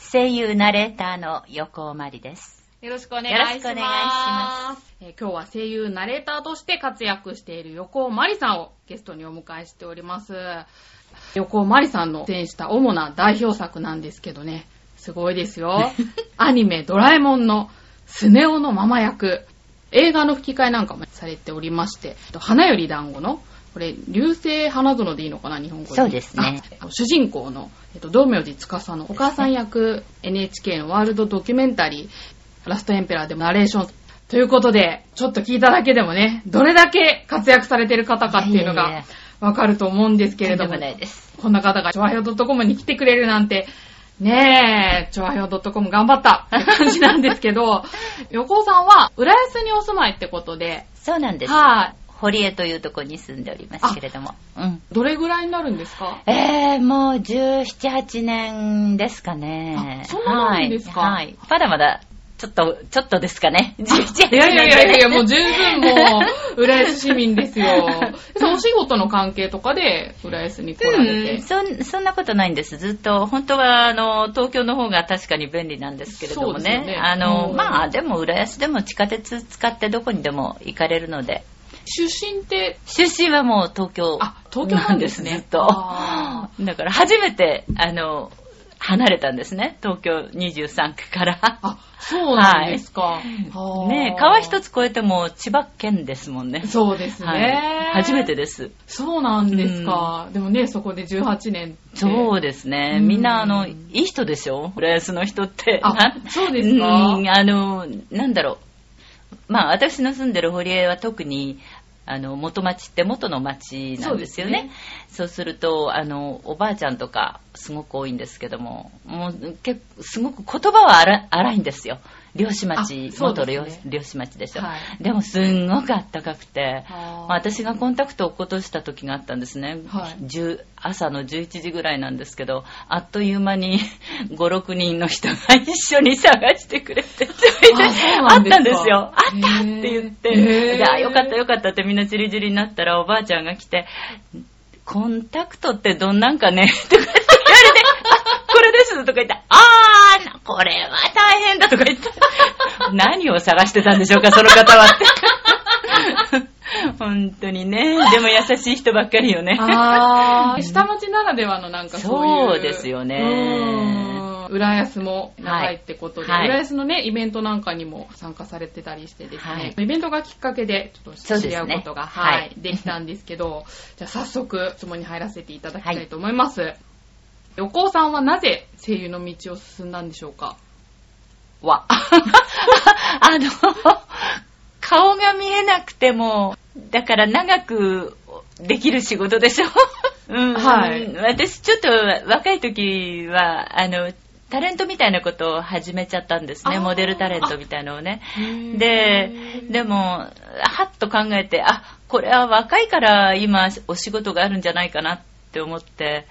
声優ナレーターの横尾まりです。よろしくお願いします。よろしくお願いしますえー今日は声優ナレーターとして活躍している横尾まりさんをゲストにお迎えしております。横尾まりさんの出演した主な代表作なんですけどね、すごいですよ。アニメドラえもんのスネ夫のママ役、映画の吹き替えなんかもされておりまして、花より団子のこれ、流星花園でいいのかな、日本語で。そうですねあ主人公の、えっと、道明寺司のお母さん役、NHK のワールドドキュメンタリー、ラストエンペラーでもナレーション。ということで、ちょっと聞いただけでもね、どれだけ活躍されてる方かっていうのがやわかると思うんですけれども。こんな方が、ちょわひょ .com に来てくれるなんて、ねえ、ちょわひょ .com 頑張ったって感じなんですけど、横尾さんは、浦安にお住まいってことで、そうなんです。はい。堀江というところに住んでおりますけれども。うん。どれぐらいになるんですか？えー、もう17、8年ですかね。あそうなんですか？はい。はいまだまだ、ちょっと、ちょっとですかね。17、8年。いやいやいやいや、もう十分もう、浦安市民ですよ。そのお仕事の関係とかで、浦安に来られて？うん、そんそんなことないんです。ずっと、本当は、あの、東京の方が確かに便利なんですけれどもね。ねあの、うんまあ、でも、浦安でも地下鉄使ってどこにでも行かれるので、出身って、出身はもう東京あ、東京なんですね。ずっと。あだから初めて、あの、離れたんですね。東京23区から。あ、そうなんですか。はあねえ川一つ越えても千葉県ですもんね。そうですね。はい。初めてです。そうなんですか。でもね、そこで18年。そうですね。うんみんな、あの、いい人でしょ浦安の人って。あなそうですかうんあの、なんだろう。まあ、私の住んでる堀江は特に、あの、元町って元の町なんですよね。そうすると、あの、おばあちゃんとかすごく多いんですけども、もう結構、すごく言葉は荒荒いんですよ。漁師町、あそうね。漁師町でしょ。はい。でも、すんごくあったかくて、はあ。まあ私がコンタクトを落っことした時があったんですね、はい。10朝の11時ぐらいなんですけどあっという間に 56人の人が一緒に探してくれてあったんですよ。あったって言って。へー。であよかったよかったってみんなチリチリになったらおばあちゃんが来てコンタクトってどんなんかね？とかってこれですとか言ってあーこれは大変だとか言って。何を探してたんでしょうかその方はって。本当にね。でも優しい人ばっかりよね。下町ならではのなんかそういう。そうですよね。うん。浦安も長いってことで、はい。はい浦安のね、イベントなんかにも参加されてたりしてですね、はい。イベントがきっかけで、ちょっと知り合うことが、ね。はい、はい。できたんですけど、じゃあ早速質問に入らせていただきたいと思います。横尾さんはなぜ声優の道を進んだんでしょうか？わ。あの、顔が見えなくても、だから長くできる仕事でしょ。うん、はい私ちょっと若い時は、あの、タレントみたいなことを始めちゃったんですね。モデルタレントみたいのをね。で、でも、はっと考えて、あ、これは若いから今お仕事があるんじゃないかなって思って、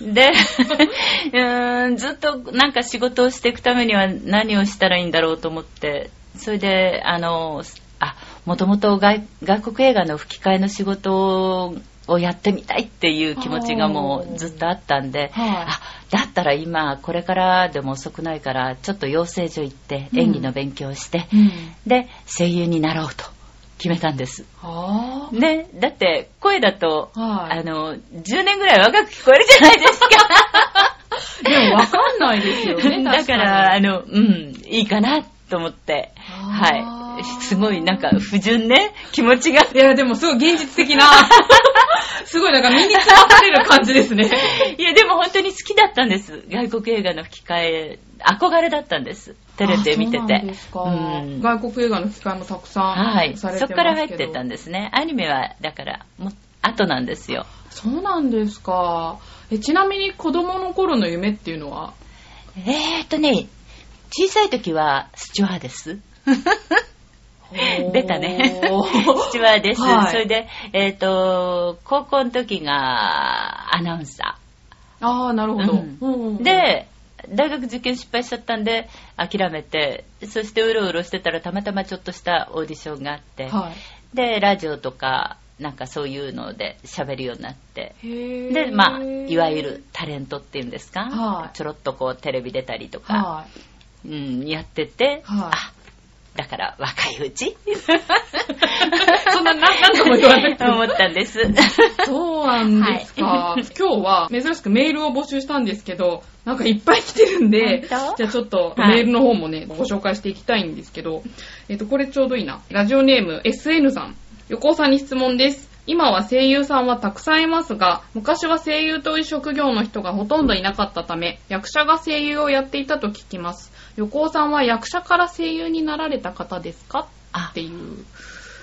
で、うーんずっとなんか仕事をしていくためには何をしたらいいんだろうと思って、それで、あの、あ、もともと外外国映画の吹き替えの仕事をやってみたいっていう気持ちがもうずっとあったんで、はい。あだったら今これからでも遅くないからちょっと養成所行ってうん演技の勉強をして、うん。で声優になろうと決めたんです。ね、だって声だと、はいあの10年ぐらい若く聞こえるじゃないですか。でもわかんないですよね、だ確から、あの、うん、いいかなと思って、はい。すごいなんか不純ね、気持ちが。いや、でもすごい現実的な、すごいなんか身につまされる感じですね。いや、でも本当に好きだったんです。外国映画の吹き替え、憧れだったんです。テレビで見てて外国映画の機会もたくさんはい。されてますけど、そこから入ってったんですね。アニメは、だから、もう、後なんですよ。そうなんですか。えちなみに子供の頃の夢っていうのは？えーっとね、小さい時はスチュワーデス。出たね。スチュワーデス。はいそれで、えっ、と、高校の時がアナウンサああ、なるほど。で、大学受験失敗しちゃったんで、諦めて、そしてうろうろしてたらたまたまちょっとしたオーディションがあって、はい。で、ラジオとか、なんかそういうので喋るようになって、で、まあ、いわゆるタレントっていうんですか、はいちょろっとこうテレビ出たりとか、はい。うん、やってて、はいあ、だから若いうち そんな、ななんとも言わなくても思ったんです。そうなんですか。今日は珍しくメールを募集したんですけど、なんかいっぱい来てるんで、じゃあちょっとはいメールの方もね、ご紹介していきたいんですけど、えっ、と、これちょうどいいな。ラジオネーム SN さん。横尾さんに質問です。今は声優さんはたくさんいますが、昔は声優という職業の人がほとんどいなかったため、役者が声優をやっていたと聞きます。横尾さんは役者から声優になられた方ですか？あ。っていう。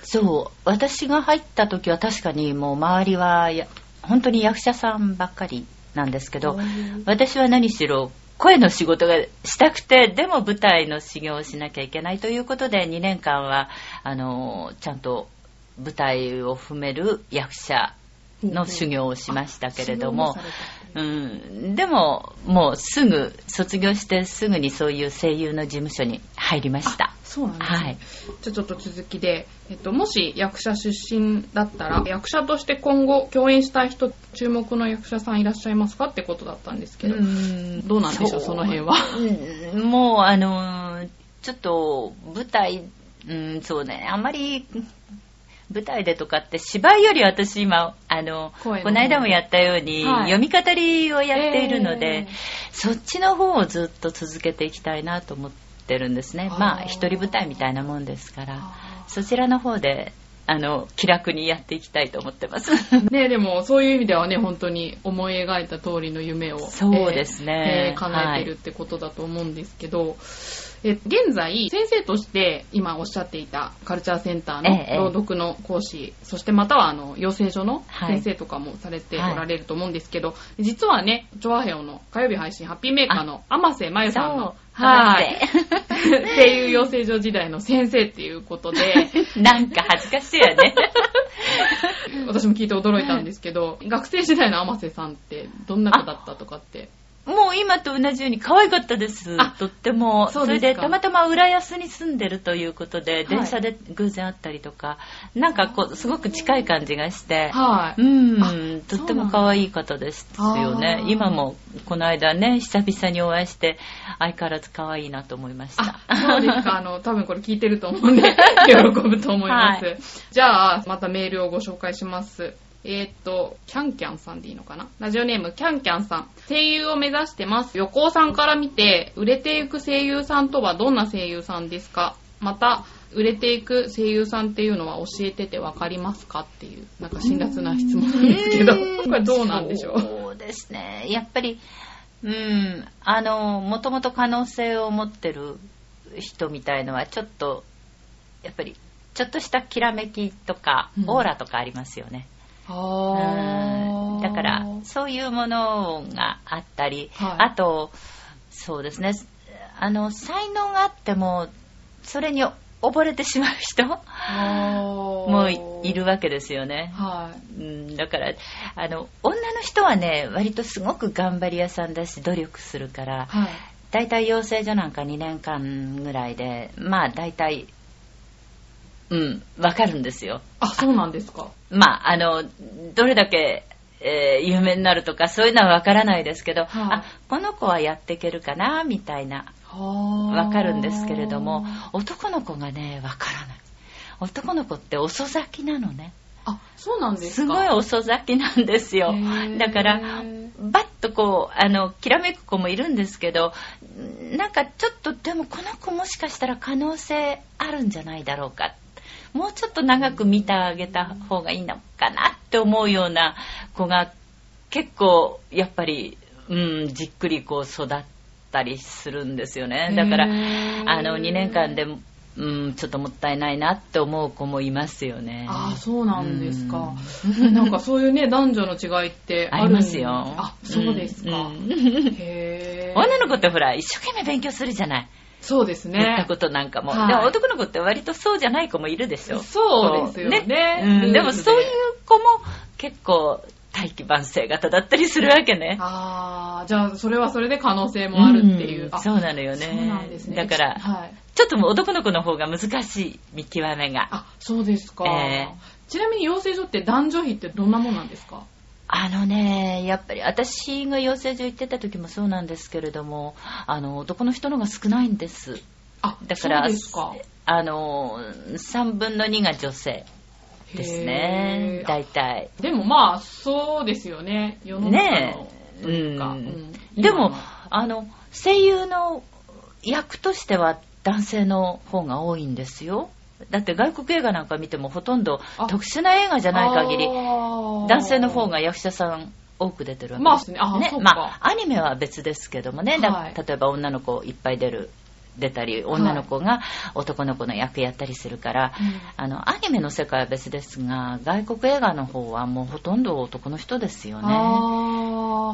そう、私が入った時は確かにもう周りはや、本当に役者さんばっかりなんですけど、私は何しろ声の仕事がしたくて、でも舞台の修行をしなきゃいけないということで、2年間は、あの、ちゃんと舞台を踏める役者の修行をしましたけれども、うん、でも、もうすぐ、卒業してすぐにそういう声優の事務所に入りました。そうなんですね。はい。じゃあちょっと続きで、えっと、もし役者出身だったら、役者として今後共演したい人、注目の役者さんいらっしゃいますかってことだったんですけど、うんどうなんでしょう、その辺は。うんもう、あのー、ちょっと、舞台、うん、そうね、あんまり、舞台でとかって芝居より私今、あの、この間もやったように、はい。読み語りをやっているので、えそっちの方をずっと続けていきたいなと思ってるんですね。まあ、一人舞台みたいなもんですから、あそちらの方で、あの、気楽にやっていきたいと思ってます。ねでもそういう意味ではね、本当に思い描いた通りの夢を、そうですね。えーえー叶えてるってことだと思うんですけど、え現在、先生として今おっしゃっていたカルチャーセンターのええ朗読の講師、そしてまたはあの養成所のはい先生とかもされておられると思うんですけど、実はね、チョアヘオの火曜日配信ハッピーメーカーの天瀬まゆさんの、はい、声優養成所時代の先生っていうことで、なんか恥ずかしいよね。私も聞いて驚いたんですけど、学生時代の天瀬さんってどんな子だったとかって。もう今と同じように可愛かったですあ。とっても。それでたまたま浦安に住んでるということで、い電車で偶然会ったりとか、なんかこう、すごく近い感じがして、はい。うんあ、とっても可愛い方ですよね今もこの間ね、久々にお会いして、相変わらず可愛いなと思いました。あ、そうですか。あの、多分これ聞いてると思うんで、喜ぶと思います。はいじゃあ、またメールをご紹介します。えーっと、キャンキャンさんでいいのかな？ラジオネーム、キャンキャンさん。声優を目指してます。横尾さんから見て、売れていく声優さんとはどんな声優さんですか？また、売れていく声優さんっていうのは教えててわかりますかっていう、なんか辛辣な質問なんですけど、これどうなんでしょう？そうですね。やっぱり、うん、あの、もともと可能性を持ってる人みたいのは、ちょっと、やっぱり、ちょっとしたきらめきとか、うんオーラとかありますよね。あうんだから、そういうものがあったり、はいあと、そうですね、あの、才能があっても、それに溺れてしまう人もいるわけですよね。はい。うん、だからあの女の人はね割とすごく頑張り屋さんだし努力するからはい。大体養成所なんか2年間ぐらいでまあ大体うんわかるんですよあ、そうなんですか。まああのどれだけ、えー有名になるとかそういうのはわからないですけど、はいあこの子はやっていけるかなみたいなわわかるんですけれども男の子がねわからない男の子って遅咲きなのねあ、そうなんですすか。ごい遅咲きなんですよ。だから、バッとこう、あの、きらめく子もいるんですけど、なんかちょっと、でもこの子もしかしたら可能性あるんじゃないだろうか。もうちょっと長く見てあげた方がいいのかなって思うような子が結構、やっぱり、うん、じっくりこう育ったりするんですよね。だから、あの、2年間で、うん、ちょっともったいないなって思う子もいますよね。あそうなんですか。うんなんかそういうね、男女の違いってありますよ。あ、そうですか？うんうんへー。女の子ってほら、一生懸命勉強するじゃない。そうです言ったね。ことなんかも。はいでも男の子って割とそうじゃない子もいるでしょ。そうですよね。うんでもそういう子も結構大器晩成型だったりするわけね。ああ、じゃあ、それはそれで可能性もあるっていう。あんそうなのよね。そうなんですね。だから、はい。ちょっともう男の子の方が難しい見極めが。あ、そうですか。えちなみに養成所って男女比ってどんなもんなんですか？あのね、やっぱり私が養成所行ってた時もそうなんですけれども、あの、男の人の方が少ないんです。あ、だから、そうですか。あの、3分の2が女性ですね大体。でもまあ、そうですよね。世の中ねのえ。というか。うんうんでもあの、声優の役としては男性の方が多いんですよ。だって外国映画なんか見てもほとんどあ。特殊な映画じゃない限り、男性の方が役者さん多く出てるわけまあね。あねまあ、アニメは別ですけどもね、だはい。例えば女の子いっぱい出る、出たり、女の子が男の子の役やったりするから、うん。あの、アニメの世界は別ですが、外国映画の方はもうほとんど男の人ですよね。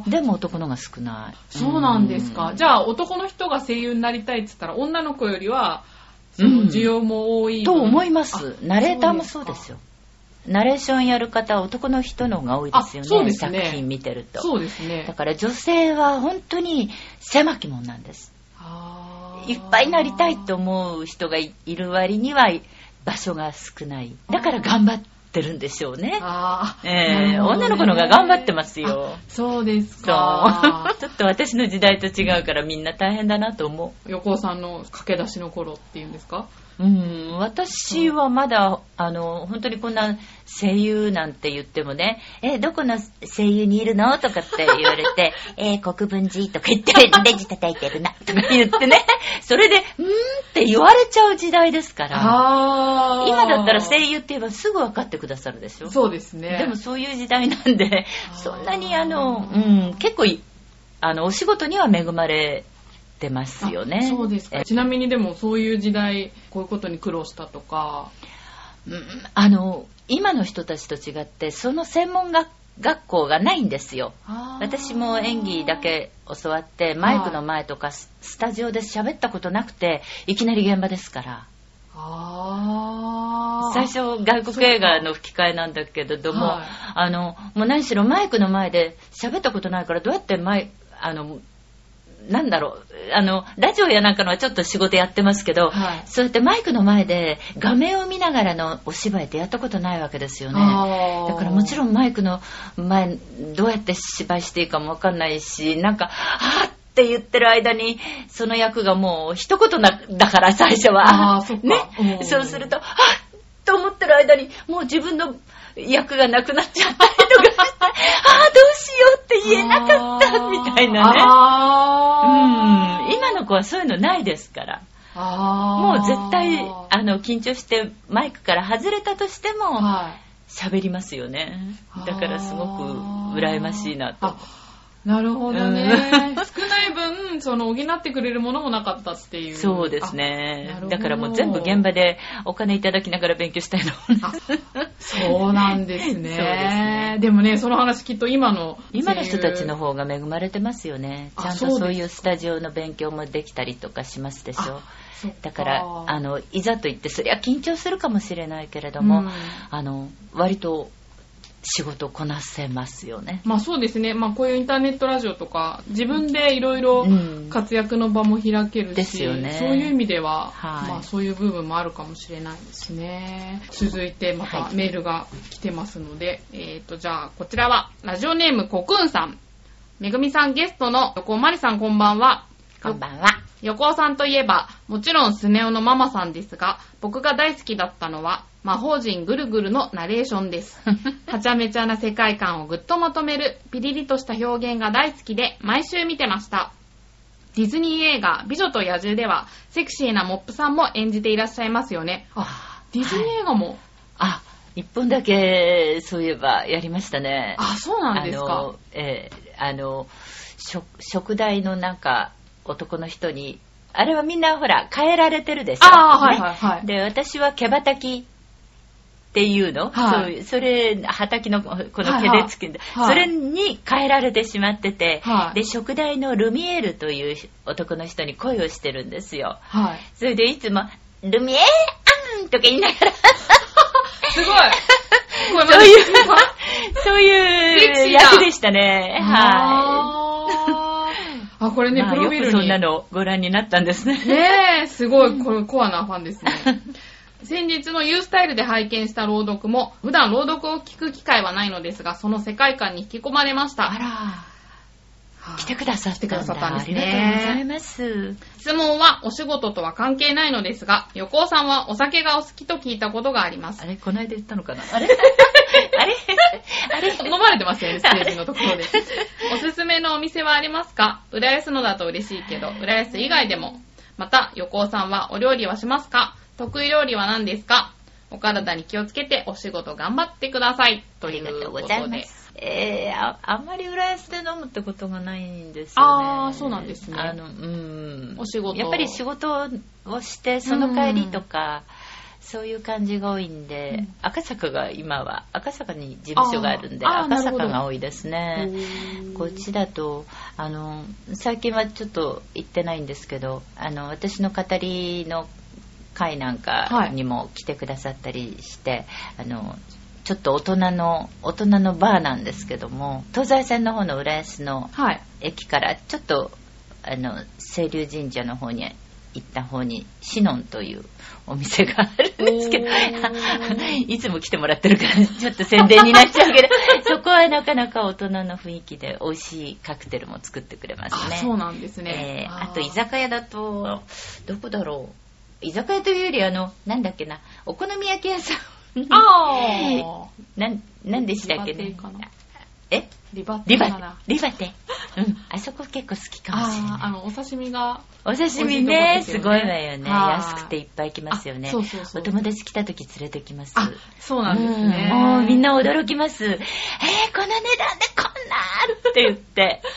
でも男のが少ない。そうなんですか。うん。じゃあ、男の人が声優になりたいって言ったら、女の子よりは、そのうん需要も多い。と思います。あナレーターもそうですよ。ナレーションやる方は男の人の方が多いですよね。ね作品見てると。そうですねだ。から女性は本当に狭き門なんです。いっぱいなりたいと思う人がいいる割には場所が少ない。だから頑張ってるんでしょうね。あーええなるほどね女の子の方が頑張ってますよ。そうですそうか。ちょっと私の時代と違うからみんな大変だなと思う。横尾さんの駆け出しの頃っていうんですか？うん、私はまだ、あの、本当にこんな声優なんて言ってもね、え、どこの声優にいるの？とかって言われて、えー国分寺とか言って、レジ叩いてるな、とか言ってね、それで、うーんって言われちゃう時代ですから、今だったら声優って言えばすぐ分かってくださるでしょ？そうですね。でもそういう時代なんで、そんなにあの、うん、結構い、あの、お仕事には恵まれてますよね。あそうですか。えちなみにでもそういう時代、こういうことに苦労したとか。うんあの、今の人たちと違って、その専門学学校がないんですよ。私も演技だけ教わって、マイクの前とかススタジオで喋ったことなくて、いきなり現場ですから。最初、外国映画の吹き替えなんだけれども、はいあの、もう何しろマイクの前で喋ったことないから、どうやってマイ、あの、なんだろう、あの、ラジオやなんかのはちょっと仕事やってますけど、はいそうやってマイクの前で画面を見ながらのお芝居ってやったことないわけですよね。だからもちろんマイクの前、どうやって芝居していいかもわかんないし、なんか、はぁって言ってる間に、その役がもう一言な、だから最初は。ねう。んそうすると、はぁと思ってる間に、もう自分の役がなくなっちゃったりとかして、ああ、どうしようって言えなかった、みたいなね。うん。今の子はそういうのないですから。もう絶対、あの、緊張してマイクから外れたとしても、はい。喋りますよね。だからすごく羨ましいなとあ。なるほどね。うん 少ない分、その補ってくれるものもなかったっていう。そうですねだからもう全部現場でお金いただきながら勉強したいの。そうなんですね。そうですねでもね、その話きっと今の。今の人たちの方が恵まれてますよね。あちゃんとそういうスタジオの勉強もできたりとかしますでしょ。だから、あの、いざと言って、そりゃ緊張するかもしれないけれども、うんあの、割と仕事こなせますよね。まあそうですね。まあこういうインターネットラジオとか、自分でいろいろうん活躍の場も開けるし、ですよねそういう意味では、はいまあそういう部分もあるかもしれないですね。続いてまたはいメールが来てますので、えっ、とじゃあこちらは、ラジオネームコクンさん。めぐみさんゲストの横尾まりさんこんばんは。こんばんは。横尾さんといえば、もちろんスネ夫のママさんですが、僕が大好きだったのは、魔法陣ぐるぐるのナレーションです。はちゃめちゃな世界観をぐっとまとめる、ピリリとした表現が大好きで、毎週見てました。ディズニー映画、美女と野獣では、セクシーなモップさんも演じていらっしゃいますよね。あ、ディズニー映画も、あ、一本だけ、そういえばやりましたね。あ、そうなんですかあの、。えーあの、食、食代のなんか、男の人に、あれはみんなほら、変えられてるでしょ？あーはいねはいはいで、私は毛羽たきっていうの、はいそうそれ、畑のこのはい毛でつけて、はいそれに変えられてしまってて、はいで、食材のルミエールという男の人に恋をしてるんですよ。はい。それでいつも、ルミエールアンとか言いながら、すごいそういうそういう役でしたね。はあーあ、これい。ね、まあプロフィールに。よくそんなのをご覧になったんですね。ねえ、すごい、これ コアなファンですね。先日の U スタイルで拝見した朗読も、普段朗読を聞く機会はないのですが、その世界観に引き込まれました。あら、はい来てくださったんだ。来てくださったんですねありがとうございます。質問はお仕事とは関係ないのですが、横尾さんはお酒がお好きと聞いたことがありますあ。れ、この間言ったのかな？あれ？あれ？あれ？飲まれてますよね、ステージのところで。おすすめのお店はありますか？浦安のだと嬉しいけど、浦安以外でも。また、横尾さんはお料理はしますか？得意料理は何ですか？お体に気をつけてお仕事頑張ってください。とありがいうことうございとで。ます。えー、ああんまり浦安で飲むってことがないんですよね。あーそうなんですねあの、うん。お仕事やっぱり仕事をして、その帰りとか、そういう感じが多いんで、うん赤坂が今は、赤坂に事務所があるんで、赤坂が多いですね。こっちだと、あの、最近はちょっと行ってないんですけど、あの、私の語りの会なんかにも来てくださったりして、あの、ちょっと大人の、大人のバーなんですけども、東西線の方の浦安のはい。駅からちょっと、あの、清流神社の方に行った方に、シノンというお店があるんですけど いつも来てもらってるから、ちょっと宣伝になっちゃうけど、そこはなかなか大人の雰囲気で美味しいカクテルも作ってくれますあ、ね。そうなんですえね。ーあと居酒屋だと、どこだろう？居酒屋というより、あの、なんだっけな、お好み焼き屋さん。あ なん、なんでしたっけね。え？リバテリバ。リバテ。うん。あそこ結構好きかもしれない。の、お刺身が。お刺身ね、すよねすごいわよね。はい安くていっぱい来ますよね。あそうそうそうお友達来た時連れてきます。あ、そうなんですね。うんもうみんな驚きます。えー、この値段でこんなあるって言って。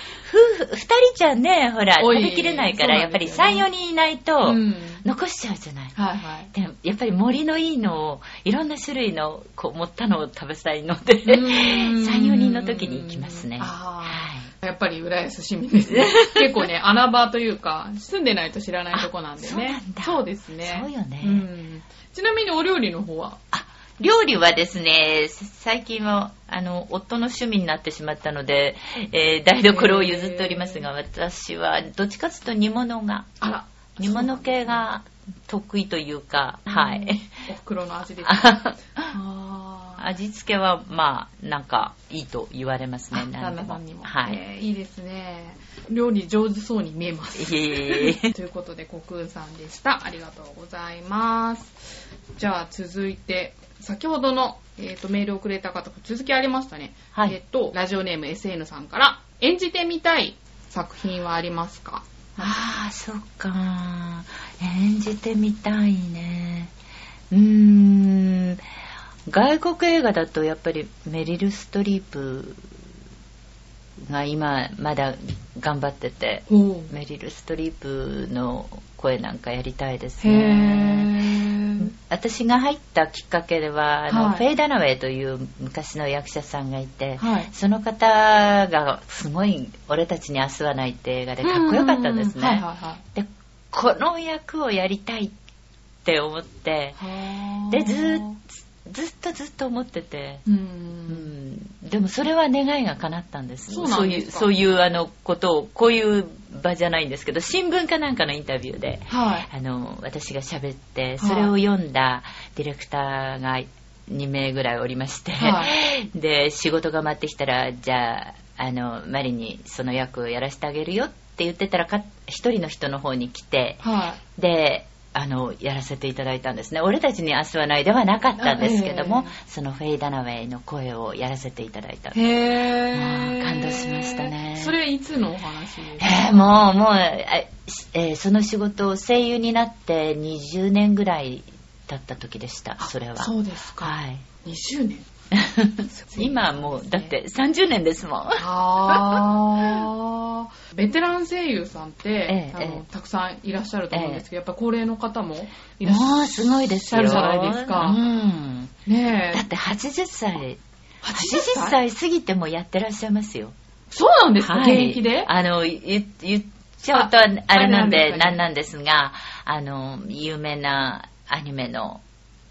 夫婦、二人じゃね、ほら、食べきれないから、やっぱりなんですよね3、4人いないとう、ん。残しちゃうじゃない。はいはい。でもやっぱり森のいいのを、いろんな種類のこう持ったのを食べたいので、うーん3、4人の時に行きますね。あはい。やっぱり浦安市民ですね。結構ね、穴場というか、住んでないと知らないとこなんでね。あそうなんだそうですね。そうよねんちなみにお料理の方は？あ、料理はですね、最近は、あの、夫の趣味になってしまったので、えー台所を譲っておりますが、私は、どっちかというと煮物が、あら。煮物系が得意というか、はい。お袋の味ですか。あー味付けは、まあ、なんか、いいと言われますね、あ旦那さんにも。はい。えーいいですね。料理上手そうに見えます。いえいえいえ ということで、コクーンさんでした。ありがとうございます。じゃあ、続いて、先ほどの、えーとメールをくれた方、続きありましたね。はいえっ、と、ラジオネーム SN さんから、演じてみたい作品はありますか？ああ、そっか。演じてみたいね。うーん。外国映画だとやっぱりメリル・ストリープが今まだ頑張ってて、おメリル・ストリープの声なんかやりたいですへね。ー。私が入ったきっかけでは、あのはいフェイ・ダナウェイという昔の役者さんがいて、はい。その方がすごい「俺たちに明日はない」って映画でかっこよかったんですね。でこの役をやりたいって思ってでずーずっとずっと思ってて、う。うんん、でもそれは願いが叶ったんですそういうそういうあのことをこういう場じゃないんですけど新聞かなんかのインタビューではい。あの私が喋ってそれを読んだディレクターが2名ぐらいおりまして、は で仕事が回ってきたらじゃああのマリにその役をやらせてあげるよって言ってたらか一人の人の方に来てはい。であのやらせていただいたんですね。俺たちに明日はないではなかったんですけども、そのフェイ・ダナウェイの声をやらせていただいたへー。もう感動しましたね。それいつのお話ですか？えーもうもう、ええーその仕事を声優になって20年ぐらい経った時でしたそれはそうですか。はい20年。今はもうだって30年ですもんああーベテラン声優さんって、ええあのええたくさんいらっしゃると思うんですけど、やっぱ高齢の方もいらっしゃる。すごいですよ。じゃないですかうん。ねえ。だって80歳、80 80歳？過ぎてもやってらっしゃいますよ。そうなんですか、はい現役で？あの、言言っちゃうとあれなんでなんなんですが、あの、有名なアニメの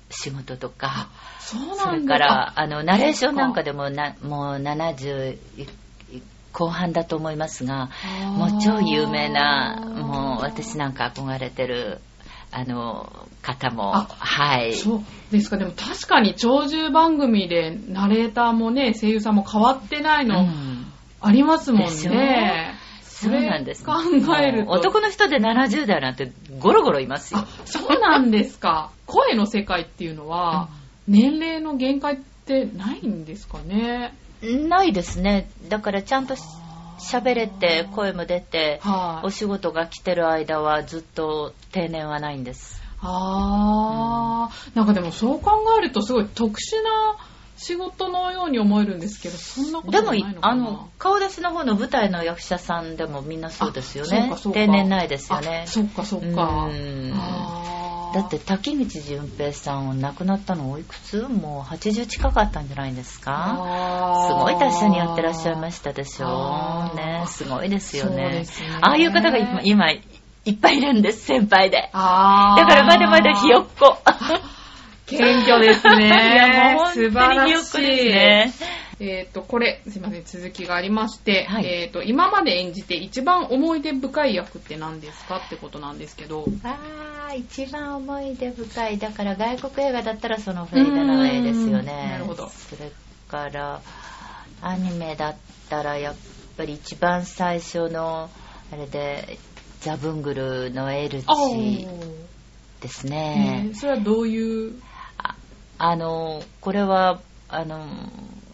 仕事とか、そうなんだそれから、あの、ナレーションなんかでもな、もう70後半だと思いますが、もう超有名な、もう私なんか憧れてる、あの、方も、あはい。そうですか。でも確かに長寿番組でナレーターもね、声優さんも変わってないのうんありますもんね。そうなんです。考えると。男の人で70代なんてゴロゴロいますよあ。、そうなんですか。声の世界っていうのは、年齢の限界ってないんですかね。ないですね。だからちゃんとし喋れて、声も出て、はい、お仕事が来てる間はずっと定年はないんです。あー、なんかでもそう考えるとすごい特殊な仕事のように思えるんですけど、そんなことないの、かな。あの、顔出しの方の舞台の役者さんでもみんなそうですよね。定年ないですよね。あ。そっかそっか。だって滝口淳平さん亡くなったのおいくつ？もう80近かったんじゃないんですか。すごい達者にやってらっしゃいましたでしょあー。ね。すごいですよね。ね。ああいう方が今今いっぱいいるんです先輩で。だからまだまだひよっこ 謙虚ですね。いやもう本素当晴らしにひよっこですね。い。えっ、と、これ、すいません、続きがありまして、はい。えっ、と、今まで演じて一番思い出深い役って何ですかってことなんですけど。ああ一番思い出深い。だから外国映画だったらそのフェイダの絵ですようんねなるほど。それからアニメだったらやっぱり一番最初のあれでザ・ブングルのエルチですね。ねそれはどういう、ああのこれはあの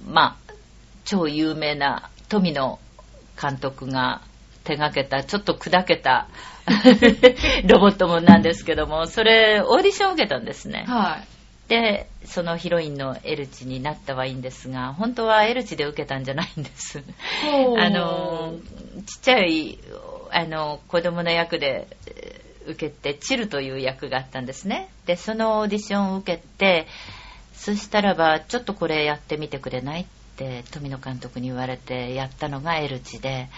まあ超有名な富野監督が手がけたちょっと砕けた ロボットもなんですけどもそれオーディションを受けたんですね。はい。でそのヒロインのエルチになったはいいんですが本当はエルチで受けたんじゃないんです。あのちっちゃいあの子供の役でえー受けてチルという役があったんですねでそのオーディションを受けてそしたらばちょっとこれやってみてくれないって富野監督に言われてやったのがエルチで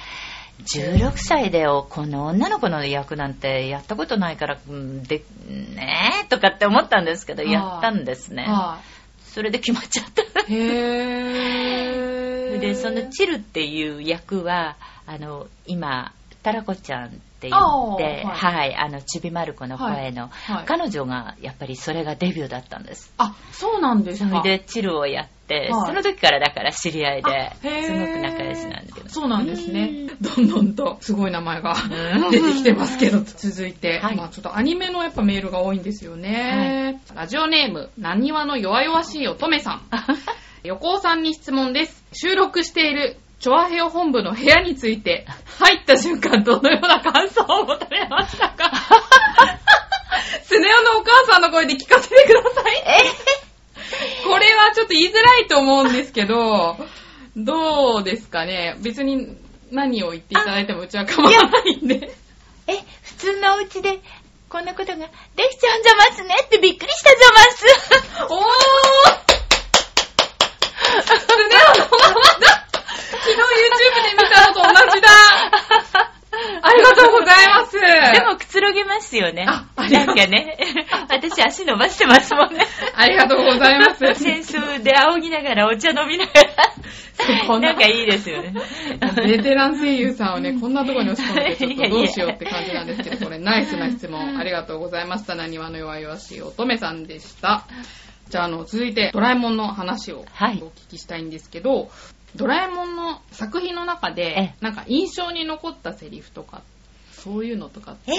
16歳でおこの女の子の役なんてやったことないから、うんでねえとかって思ったんですけどはいやったんですねはそれで決まっちゃったい。へー。でそのチルっていう役はあの今タラコちゃんって言あってーははい。い、あのちびまる子の声の、はい。彼女がやっぱりそれがデビューだったんです。あ、そうなんですか。それでチルをやって、はい。その時からだから知り合いあですごく仲良しなんだけどそうなんですね。どんどんとすごい名前がうん。出てきてますけど、続いて、はい。まあちょっとアニメのやっぱメールが多いんですよね。ラジオネーム、なにわの弱々しい乙女さん。横尾さんに質問です。収録している、チョアヘオ本部の部屋について、入った瞬間どのような感想を持たれましたか？スネ夫のお母さんの声で聞かせてください。これはちょっと言いづらいと思うんですけど、どうですかね？別に何を言っていただいてもうちは構わないんで。え普通のお家でこんなことができちゃうんざますねってびっくりしたざます。おー！スネ夫のままだ昨日 YouTube で見たのと同じだ。ありがとうございます。でもくつろげますよね。あありがとう。なんかね私足伸ばしてますもんね。ありがとうございます。扇子で仰ぎながらお茶飲みながこんな。らなんかいいですよね。ベテラン声優さんをね、こんなところに押し込めてちょっとどうしようって感じなんですけど、これナイスな質問。ありがとうございました。なにわの弱々しい乙女さんでした。じゃあ、あの、続いてドラえもんの話をおはい。聞きしたいんですけど、ドラえもんの作品の中えでえ、なんか印象に残ったセリフとか、そういうのとか、えー、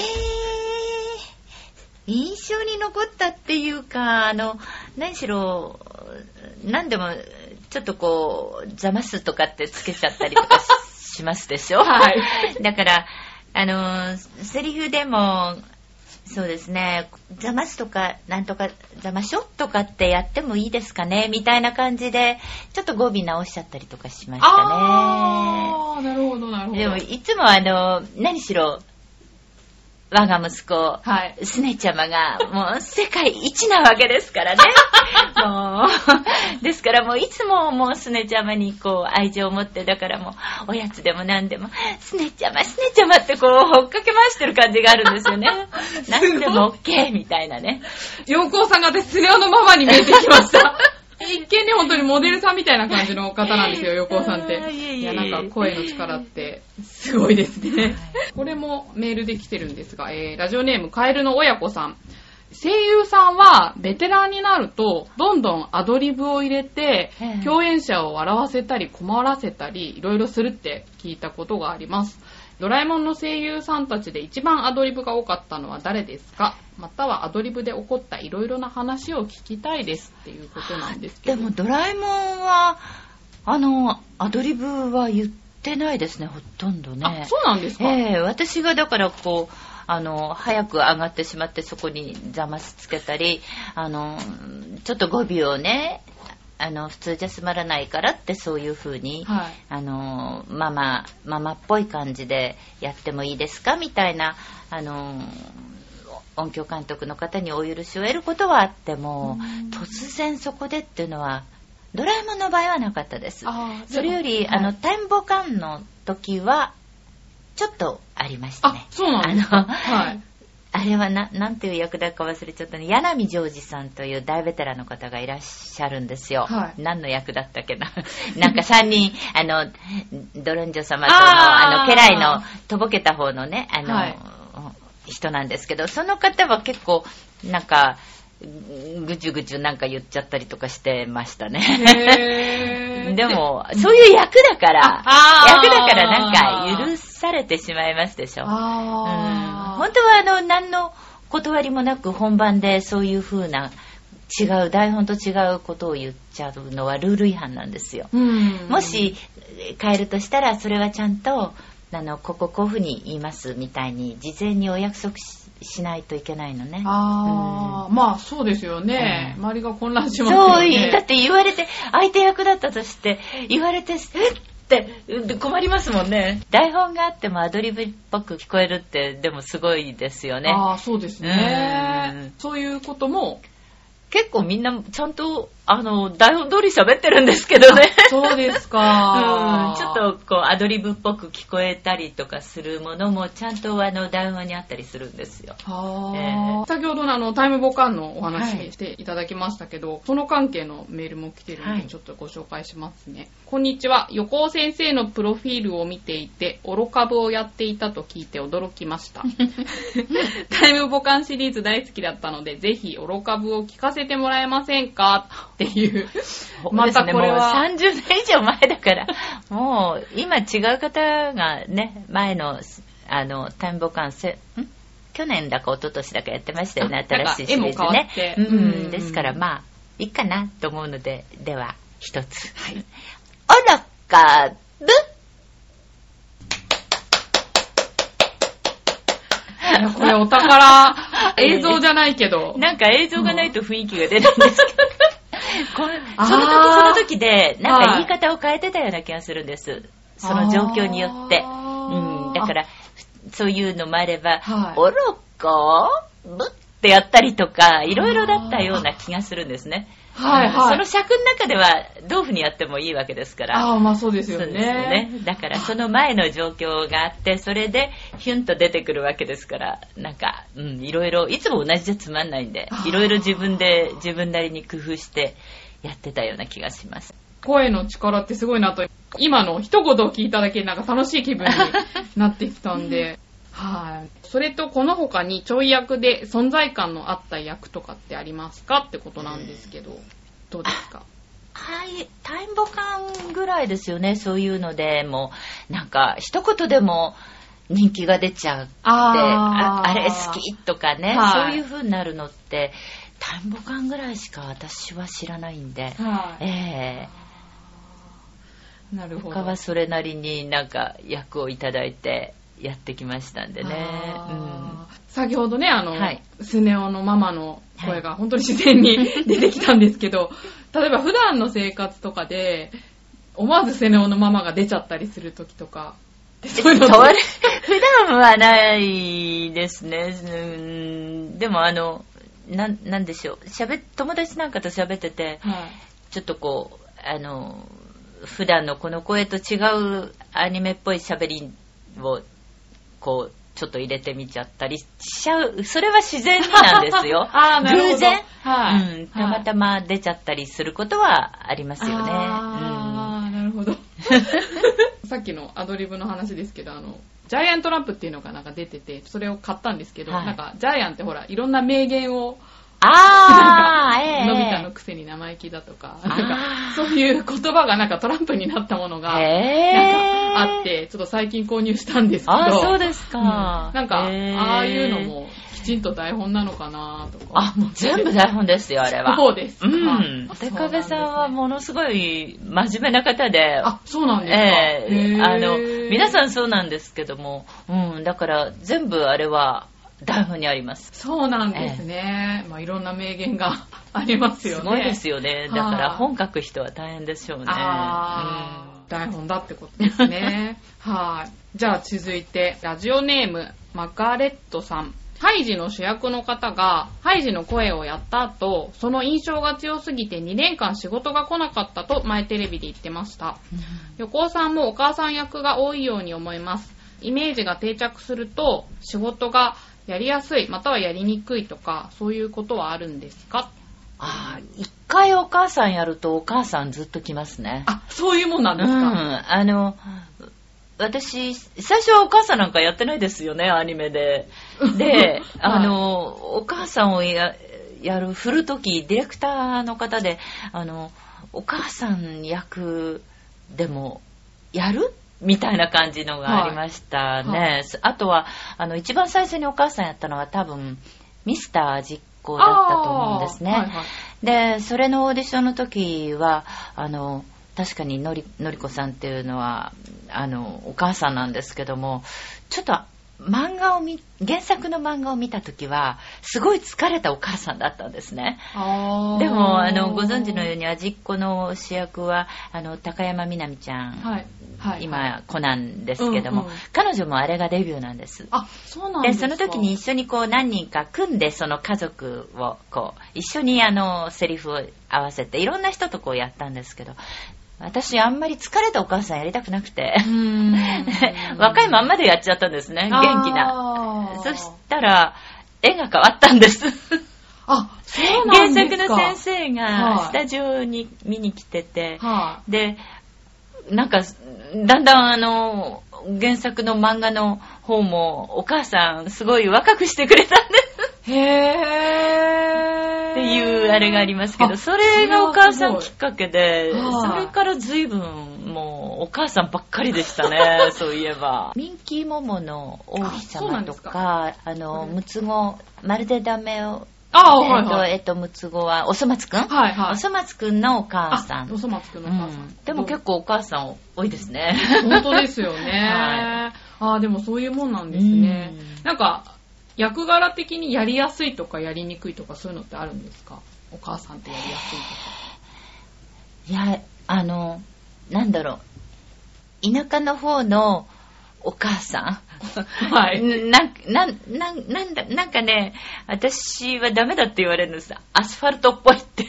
印象に残ったっていうか、あの、何しろ、何でも、ちょっとこう、ざますとかってつけちゃったりとかし しますでしょ？はい。だから、あの、セリフでも、そうですね。ざますとか、なんとか、ざましょとかってやってもいいですかね？みたいな感じで、ちょっと語尾直しちゃったりとかしましたね。あー、なるほど、なるほど。でも、いつもあの、何しろ、我が息子、はい。スネちゃまが、もう世界一なわけですからね。もう、ですからもういつももうスネちゃまにこう愛情を持って、だからもうおやつでも何でも、スネちゃま、スネちゃまってこう追っかけ回してる感じがあるんですよね。何でも OK みたいなね。陽光さんが私、スネ夫のママに見えてきました。一見ね、本当にモデルさんみたいな感じの方なんですよ、陽光さんって。いや、なんか声の力って、すごいですね。これもメールで来てるんですが、えー、ラジオネーム、カエルの親子さん。声優さんは、ベテランになると、どんどんアドリブを入れてええ、共演者を笑わせたり、困らせたり、いろいろするって聞いたことがあります。ドラえもんの声優さんたちで一番アドリブが多かったのは誰ですか？またはアドリブで起こったいろいろな話を聞きたいですっていうことなんですけど。でもドラえもんは、あの、アドリブは言ってないですね、ほとんどね。あ、そうなんですか、ええ私がだからこう、あの、早く上がってしまってそこにざますつけたり、あの、ちょっと語尾をね、あの、普通じゃ済まらないからってそういう風に、はい。あの、ママ、ママっぽい感じでやってもいいですかみたいな、あの、音響監督の方にお許しを得ることはあっても、突然そこでっていうのは、ドラえもんの場合はなかったです。それより、はいあの、タイムボカンの時は、ちょっとありましたねあ、。そうなんですか？あのはい。あれはな、なんていう役だか忘れちゃったね。柳ジョージさんという大ベテランの方がいらっしゃるんですよ。はい何の役だったっけな？なんか3人、あの、ドロンジョ様との、あの、家来の、とぼけた方のね、あの、はい人なんですけど、その方は結構、なんか、ぐちゅぐちゅなんか言っちゃったりとかしてましたね。でも、そういう役だから、役だからなんか許されてしまいますでしょ。うんあ本当はあの何の断りもなく本番でそういう風な違う台本と違うことを言っちゃうのはルール違反なんですよ。もし変えるとしたらそれはちゃんとあのこここういう風に言いますみたいに事前にお約束ししないといけないのね。ああ、まあそうですよね。うん周りが混乱しますよそう、ね。だって言われて、相手役だったとして、言われて、えっ？てうん困りますもんね。台本があってもアドリブっぽく聞こえるって、でもすごいですよね。ああ、そうですうねん。そういうことも、結構みんなちゃんと、あの、台本通り喋ってるんですけどね。そうです うんか。ちょっとこうアドリブっぽく聞こえたりとかするものもちゃんとあの台本にあったりするんですよ。はあ、えー先ほどのあのタイムボカンのお話はいしていただきましたけど、その関係のメールも来てるのはいでちょっとご紹介しますね。こんにちは。横尾先生のプロフィールを見ていて、愚かぶをやっていたと聞いて驚きました。タイムボカンシリーズ大好きだったので、ぜひ愚かぶを聞かせてもらえませんか？っていう。またこれはもう30年以上前だから、もう今違う方がね、前の、あの、タイムボカンせ、ん？去年だか一昨年だかやってましたよね、新しいシリーズねって。うんうんですからまあ、いいかなと思うので、では、一つ。はい。おろかぶこれお宝 映像じゃないけど。なんか映像がないと雰囲気が出ないんですけど。こその時その時で、なんかはい。言い方を変えてたような気がするんです。その状況によって。あうー。ん、だから、そういうのもあれば、はい。おろこぶってやったりとか、いろいろだったような気がするんですね。はいはいその尺の中では、どういうふうにやってもいいわけですから。ああ、まあそうですよそうですよねね。。だからその前の状況があって、それでヒュンと出てくるわけですから、なんか、うん、いろいろ、いつも同じじゃつまんないんでいろいろ自分で、自分なりに工夫してやってたような気がします。声の力ってすごいなと、今の一言を聞いただけでなんか楽しい気分になってきたんで、はい。それとこの他にちょい役で存在感のあった役とかってありますかってことなんですけど、どうですか？はい、タイムボカンぐらいですよね、そういうので、もう、なんか、一言でも人気が出ちゃうって、ああれ好きとかね、はい。そういう風になるのって、タイムボカンぐらいしか私は知らないんで、はええ。い。なるほど。他はそれなりになんか役をいただいて、やってきましたんでね。あー先ほどね、あの、はいスネ夫のママの声が本当に自然に 出てきたんですけど、例えば普段の生活とかで、思わずスネ夫のママが出ちゃったりするときとか、そういうの 普段はないですね。うんでもあの、なん、なんでしょう。喋っ、友達なんかと喋ってて、はい。ちょっとこう、あの、普段のこの声と違うアニメっぽい喋りを、こう、ちょっと入れてみちゃったりしちゃう。それは自然になんですよ。あーなるほど偶然、はいうん。たまたま出ちゃったりすることはありますよね。あー、なるほど。さっきのアドリブの話ですけど、あの、ジャイアントランプっていうのがなんか出てて、それを買ったんですけど、はいなんか、ジャイアンってほら、いろんな名言を、あー、ええのび太のくせに生意気だとか、あーなんか、そういう言葉がなんかトランプになったものが、なんかあって、ちょっと最近購入したんですけど、あー、そうですか。うんなんか、ああいうのもきちんと台本なのかなとか。あ、もう全部台本ですよ、あれは。そうですか。うん。あ手壁さんはものすごい真面目な方で、あ、そうなんですか。ええあの、皆さんそうなんですけども、うん、だから全部あれは台本にあります。そうなんですね。まあいろんな名言が ありますよね。すごいですよね。だからはい本書く人は大変でしょうね。台本だってことですね。はい。じゃあ続いて、ラジオネーム、マカレットさん。ハイジの主役の方が、ハイジの声をやった後、その印象が強すぎて2年間仕事が来なかったと前テレビで言ってました。横尾さんもお母さん役が多いように思います。イメージが定着すると、仕事がやりやすい、またはやりにくいとか、そういうことはあるんですか？あー一回お母さんやるとお母さんずっと来ますね。あ、そういうもんなんですうん。か、あの、私、最初はお母さんなんかやってないですよね、アニメで。で、あの、お母さんをややる、振るとき、ディレクターの方で、あの、お母さん役でもやるみたいな感じのがありましたね。はいはあとは、あの、一番最初にお母さんやったのは多分、ミスター実行だったと思うんですね。はいはいで、それのオーディションの時は、あの、確かにのり、のりこさんっていうのは、あの、お母さんなんですけども、ちょっと漫画を見、原作の漫画を見た時は、すごい疲れたお母さんだったんですね。でも、あの、ご存知のように、味っ子の主役は、あの、高山みなみちゃん、はい。はい。今、コナンですけども、うんうん彼女もあれがデビューなんです。あ、そうなんで、ですかその時に、一緒にこう何人か組んで、その家族をこう、一緒にあの、セリフを合わせて、いろんな人とこうやったんですけど、私あんまり疲れたお母さんやりたくなくて、若いまんまでやっちゃったんですね、元気な。なそしたら、絵が変わったんです。あ、そうな原んですか作の先生はいがスタジオに見に来てて、はで、なんか、だんだんあの、原作の漫画の方も、お母さんすごい若くしてくれたんです。い。へー。あれがありますけど、あそれがお母さんきっかけで、それから随分もうお母さんばっかりでしたね、そういえば。ミンキーモモの王妃様とかか、あの、ムツゴ、まるでダメを、あはいはい。えっと、えっと、ムツゴは、おそ松くん？はいはいおそ松くんのお母さん。あおそ松くんのお母さん。うんでも結構お母さん多いですね。本当ですよね。はああ、でもそういうもんなんですねうん。なんか、役柄的にやりやすいとかやりにくいとかそういうのってあるんですか？お母さんってやりやすいとか。いや、あの、なんだろう。田舎の方のお母さん？はい。なんなんなんなんだなんかね、私はダメだって言われるんです。アスファルトっぽいって。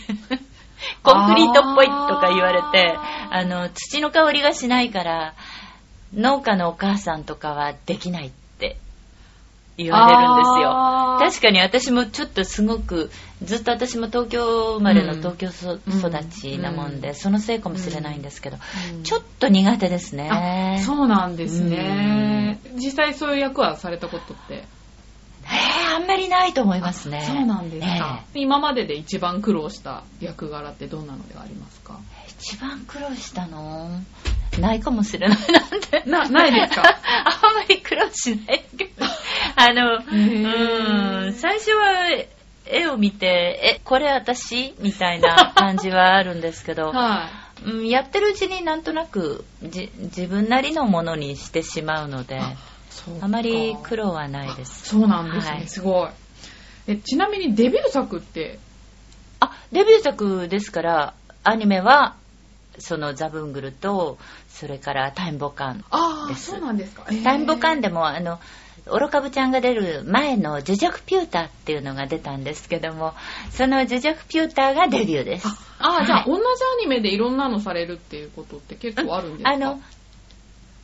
コンクリートっぽいとか言われて、あの、土の香りがしないから、農家のお母さんとかはできないって言われるんですよ。確かに私もちょっとすごく、ずっと私も東京生まれのうん東京そうん育ちなもんで、うんそのせいかもしれないんですけど、うんちょっと苦手ですね。あそうなんですね。実際そういう役はされたことって？えーあんまりないと思いますね。そうなんですかえ。今までで一番苦労した役柄ってどんなのでありますか？え一番苦労したの？ないかもしれないなんて。なないですか？あんまり苦労しないけど。あの、うー。ん、最初は絵を見て、え、これ私？みたいな感じはあるんですけど、はうん、やってるうちになんとなくじ自分なりのものにしてしまうので、あまり苦労はないです。そうなんですね、はい。すごい。え、ちなみにデビュー作って、あ、デビュー作ですから、アニメは、そのザブングルと、それからタイムボカン。ああ、ですそうなんですか。えータイムボカンでも、あの、オロカブちゃんが出る前のジュジャクピューターっていうのが出たんですけども、そのジュジャクピューターがデビューです。ああ、じゃあ、はい同じアニメでいろんなのされるっていうことって結構あるんですか？あの、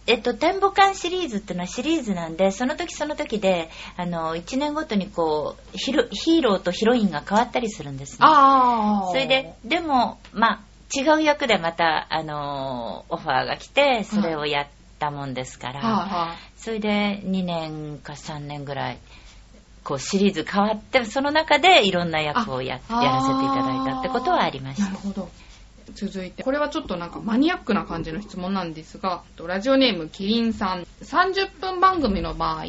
えっと、タイムボカンシリーズっていうのはシリーズなんで、その時その時で、あの、1年ごとにこう、ヒロヒーローとヒロインが変わったりするんですね。ああ。それで、でも、まあ、違う役でまた、あのーオファーが来て、それをやったもんですから、は。それで2年か3年ぐらい、こうシリーズ変わって、その中でいろんな役をややあらせていただいたってことはありましたなる。ほど。続いて、これはちょっとなんかマニアックな感じの質問なんですが、ラジオネームキリンさん。30分番組の場合、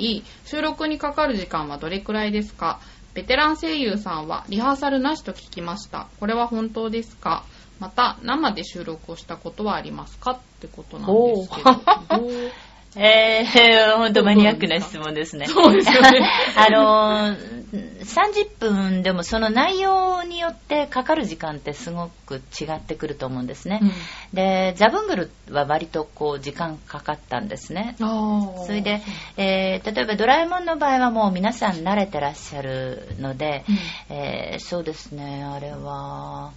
収録にかかる時間はどれくらいですか？ベテラン声優さんはリハーサルなしと聞きました。これは本当ですか？また、生で収録をしたことはありますかってことなんですけど。えー、ほんとマニアックな質問ですね。そうですよね あのー、30分でもその内容によってかかる時間ってすごく違ってくると思うんですね。うんで、ザブングルは割とこう時間かかったんですね。それで、えー例えばドラえもんの場合はもう皆さん慣れてらっしゃるので、うんえーそうですね、あれは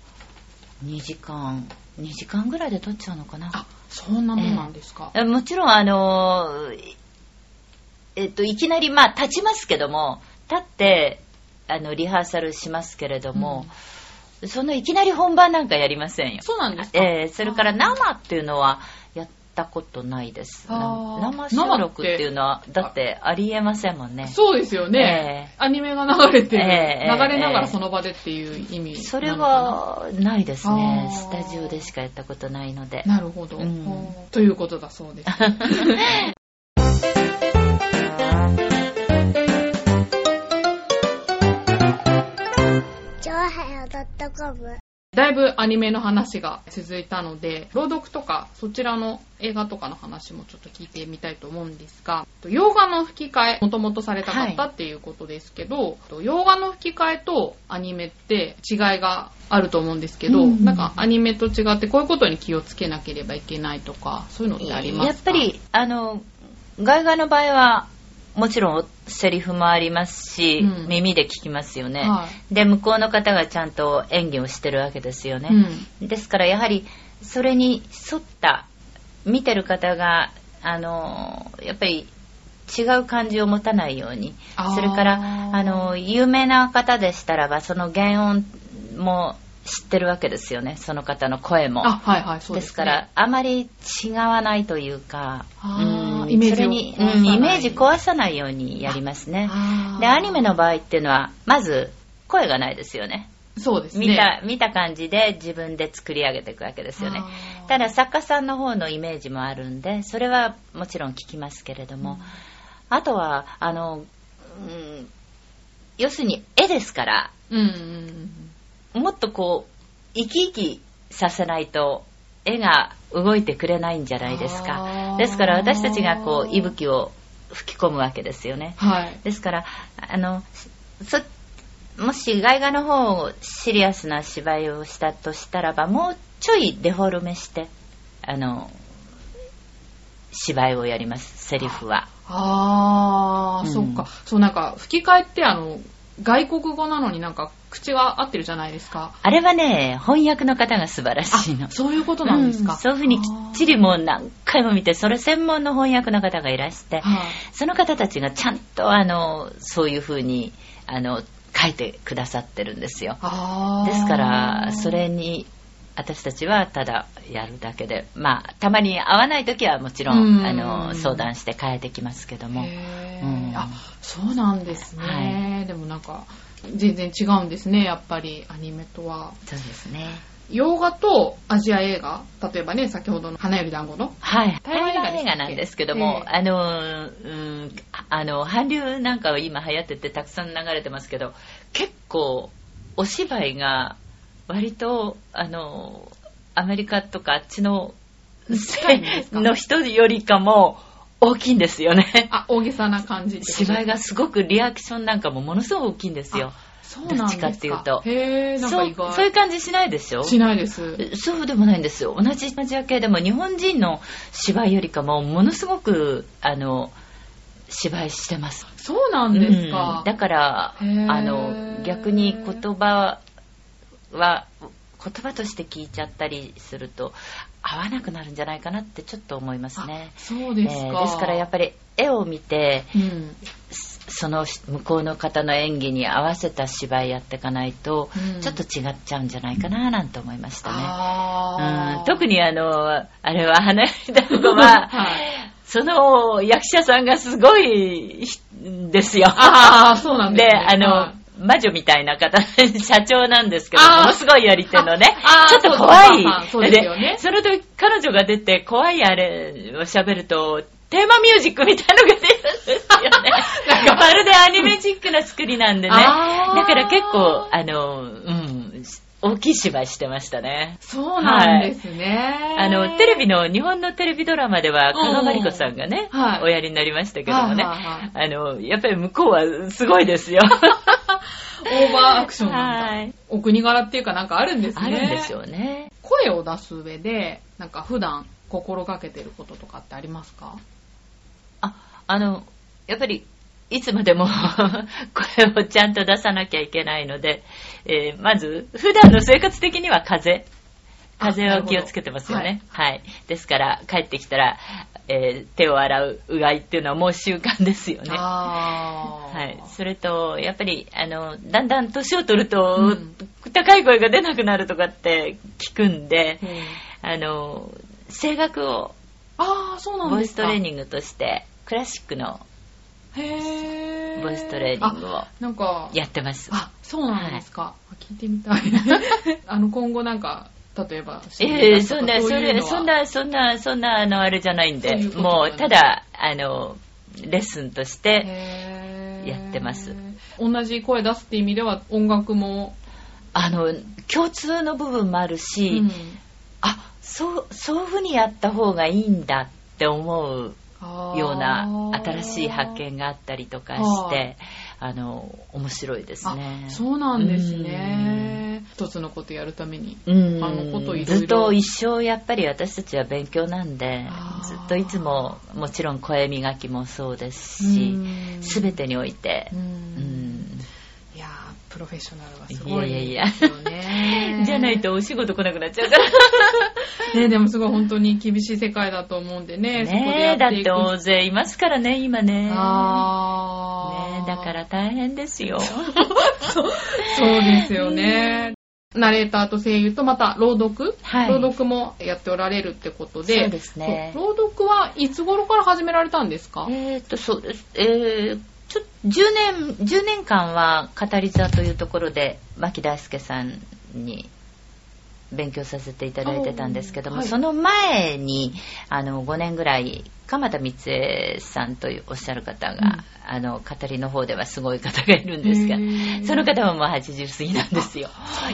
2時間、2時間ぐらいで撮っちゃうのかな。あ、そんなもんなんですか。えもちろん、あのーえっと、いきなり、まあ、立ちますけども、立って、あの、リハーサルしますけれども、そのいきなり本番なんかやりませんよ。そうなんですかえーそれから生っていうのはやったことないです。生収録っていうのは、だってありえませんもんね。そうですよね。アニメが流れてる、ええ流れながらその場でっていう意味それはないですね。スタジオでしかやったことないので。なるほど、うんということだそうです。だいぶアニメの話が続いたので、朗読とかそちらの映画とかの話もちょっと聞いてみたいと思うんですが、洋画の吹き替え、もともとされたかったっていうことですけど、洋画の吹き替えとアニメって違いがあると思うんですけど、うんなんかアニメと違ってこういうことに気をつけなければいけないとか、そういうのってありますか？やっぱり、あの、外画の場合は、もちろんセリフもありますし、うん耳で聞きますよね、はで、向こうの方がちゃんと演技をしてるわけですよね。うんですからやはり、それに沿った、見てる方が、あの、やっぱり違う感じを持たないように。それから、あの、有名な方でしたらば、その原音も知ってるわけですよね。その方の声も。あ、はいはい、そうです。でから、あまり違わないというか、あーうんイメージをそれに、うんイメージ壊さないようにやりますね。で、アニメの場合っていうのは、まず、声がないですよね。そうですね。見た、見た感じで自分で作り上げていくわけですよねただ、作家さんの方のイメージもあるんで、それはもちろん聞きますけれども、あとは、あの、うん要するに絵ですから、うんうんうん。もっとこう、生き生きさせないと、絵が動いてくれないんじゃないですあかー。ですから私たちがこう、息吹を吹き込むわけですよね。はい。ですから、あの、そ、もし外画の方、シリアスな芝居をしたとしたらば、もうちょいデフォルメして、あの、芝居をやります、セリフは。あー、うんそっか。そう、なんか、吹き替えって、あの、外国語なのになんか、口が合ってるじゃないですか。あれはね、翻訳の方が素晴らしいの。そういうことなんですか。うんそういうふうにきっちりもう何回も見て、それ専門の翻訳の方がいらして、はいその方たちがちゃんとあの、そういうふうに、あの、書いてくださってるんですよ。ですから、それに、私たちはただやるだけで、まあ、たまに合わない時はもちろん、うんあの、相談して変えてきますけども。うんあ、そうなんですね。でもなんか、全然違うんですね、やっぱり、アニメとは。そうですね。洋画とアジア映画、例えばね、先ほどの花より団子の。はい。台湾映画なんですけども、ええあの、うん、あの、韓流なんかは今流行っててたくさん流れてますけど、結構、お芝居が、割と、あの、アメリカとかあっちの、の人よりかも、大きいんですよね。あ、大げさな感じ芝居がすごくリアクションなんかもものすごく大きいんですよ。そうなんですか？どっちかっていうとへー、なんそうか意外。そういう感じしないでしょしないです。そうでもないんですよ。同じアジア系でも日本人の芝居よりかもものすごく、あの、芝居してます。そうなんですか？うんだから、あの、逆に言葉は、言葉として聞いちゃったりすると、合わなくなるんじゃないかなってちょっと思いますね。そうですか。えーですからやっぱり絵を見て、うん。その向こうの方の演技に合わせた芝居やっていかないと、うんちょっと違っちゃうんじゃないかななんて思いましたね。うん、特にあの、あれは花より団子は、はいその役者さんがすごいんですよ。ああ、そうなんです、で、ね。あの、はい魔女みたいな方、社長なんですけど、ものすごいやり手のねあ、ちょっと怖い。そですよねその時、彼女が出て、怖いあれを喋ると、テーマミュージックみたいのが出るんですよね。なんかまるでアニメチックな作りなんでね。だから結構、あの、うん、大きい芝居してましたね。そうなんですね。あの、テレビの、日本のテレビドラマでは、加賀まりこさんがね、はいおやりになりましたけどもね、はいはいはいあの、やっぱり向こうはすごいですよ。オーバーアクションなんだ。はいお国柄っていうかなんかあるんですね。あるんでしょうね。声を出す上で、なんか普段心がけてることとかってありますか？あ、あの、やっぱり、いつまでも 声をちゃんと出さなきゃいけないので、えーまず、普段の生活的には風邪。風邪を気をつけてますよね。はい、ですから、帰ってきたら、えー手を洗う、うがいっていうのはもう習慣ですよね。はい。それと、やっぱり、あの、だんだん年を取ると、うん高い声が出なくなるとかって聞くんで、うんあの、声楽をあー、そうなんボイス。トレーニングとして、クラシックの。ボイストレーニングをあなんか、やってます。あ、そうなんですか。あ聞いてみたい。あの、今後なんか、例えば、ええそんな、それ、そんな、そんな、そんな、あの、あれじゃないんで、もう、ただ、あの、レッスンとして、やってます。同じ声出すって意味では音楽も、あの、共通の部分もあるし、うんあ、そう、そういうふうにやった方がいいんだって思うような新しい発見があったりとかして、あの、面白いですね。あそうなんですね。一つのことやるために。うん。あのこといろいろ。ずっと一生やっぱり私たちは勉強なんでずっといつももちろん声磨きもそうですうしん。全てにおいて。う、うんプロフェッショナルはすごいいやいやいや。じゃないとお仕事来なくなっちゃうから。ね、でもすごい本当に厳しい世界だと思うんでね、そこでねだって。大勢いますからね今ね。あー。ねえだから大変ですよ。そうですよね。ナレーターと声優とまた朗読、はい。朗読もやっておられるってことで、そうですね。朗読はいつ頃から始められたんですか？えーっとそうです。えーちょ10年10年間は語り座というところで牧大輔さんに勉強させていただいてたんですけども、はい。その前にあの5年ぐらい鎌田光恵さんというおっしゃる方が、あの語りの方ではすごい方がいるんですがその方ももう80過ぎなんですよ。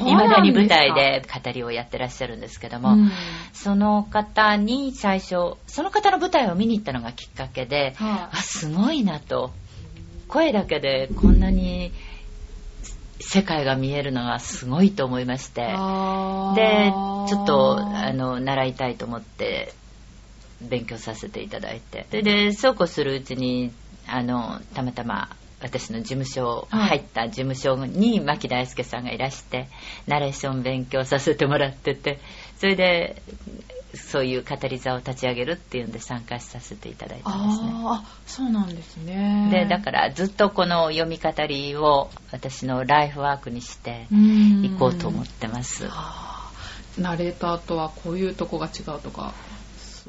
いまだに舞台で語りをやってらっしゃるんですけども、うん。その方に最初その方の舞台を見に行ったのがきっかけで、はい。あすごいなと声だけでこんなに世界が見えるのはすごいと思いましてでちょっとあの習いたいと思って勉強させていただいて。それでそうこうするうちにあのたまたま私の事務所、はい入った事務所に牧大輔さんがいらしてナレーション勉強させてもらっててそれでそういう語り座を立ち上げるっていうんで参加させていただいたんですね。あーあそうなんですね。でだからずっとこの読み語りを私のライフワークにして行いこうと思ってます。ナレーターとはこういうとこが違うとか。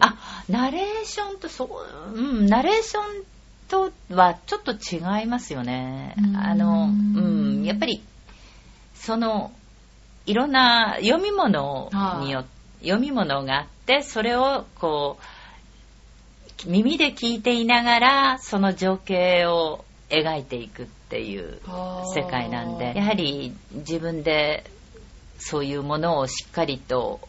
あナレーションとそう、うん、ナレーションとはちょっと違いますよねうんあのうんやっぱりそのいろんな読み物によ読み物があってそれをこう耳で聞いていながらその情景を描いていくっていう世界なんでやはり自分でそういうものをしっかりと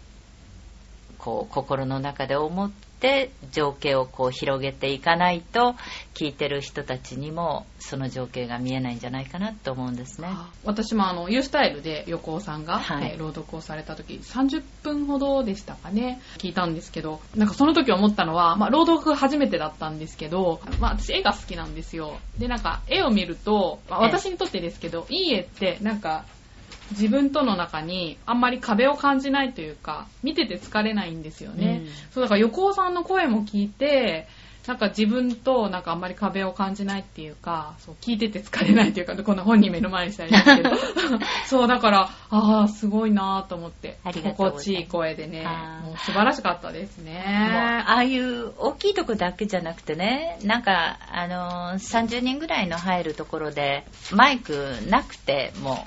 こう心の中で思ってって情景をこう広げていかないと聞いてる人たちにもその情景が見えないんじゃないかなと思うんですね。私もあの、ユースタイルで横尾さんが、はいえー朗読をされた時、30分ほどでしたかね、聞いたんですけど、なんかその時思ったのは、まあ、朗読初めてだったんですけど、まあ、私絵が好きなんですよ。で、なんか絵を見ると、まあええ私にとってですけど、いい絵って、なんか、自分との中にあんまり壁を感じないというか、見てて疲れないんですよね。うんそう、だから横尾さんの声も聞いて、なんか自分となんかあんまり壁を感じないっていうか、そう聞いてて疲れないというか、こんな本人目の前にしたりですけど、そうだから、ああ、すごいなと思って、心地いい声でねもう素晴らしかったですね。ああいう大きいとこだけじゃなくてね、なんか、あのー、30人ぐらいの入るところで、マイクなくても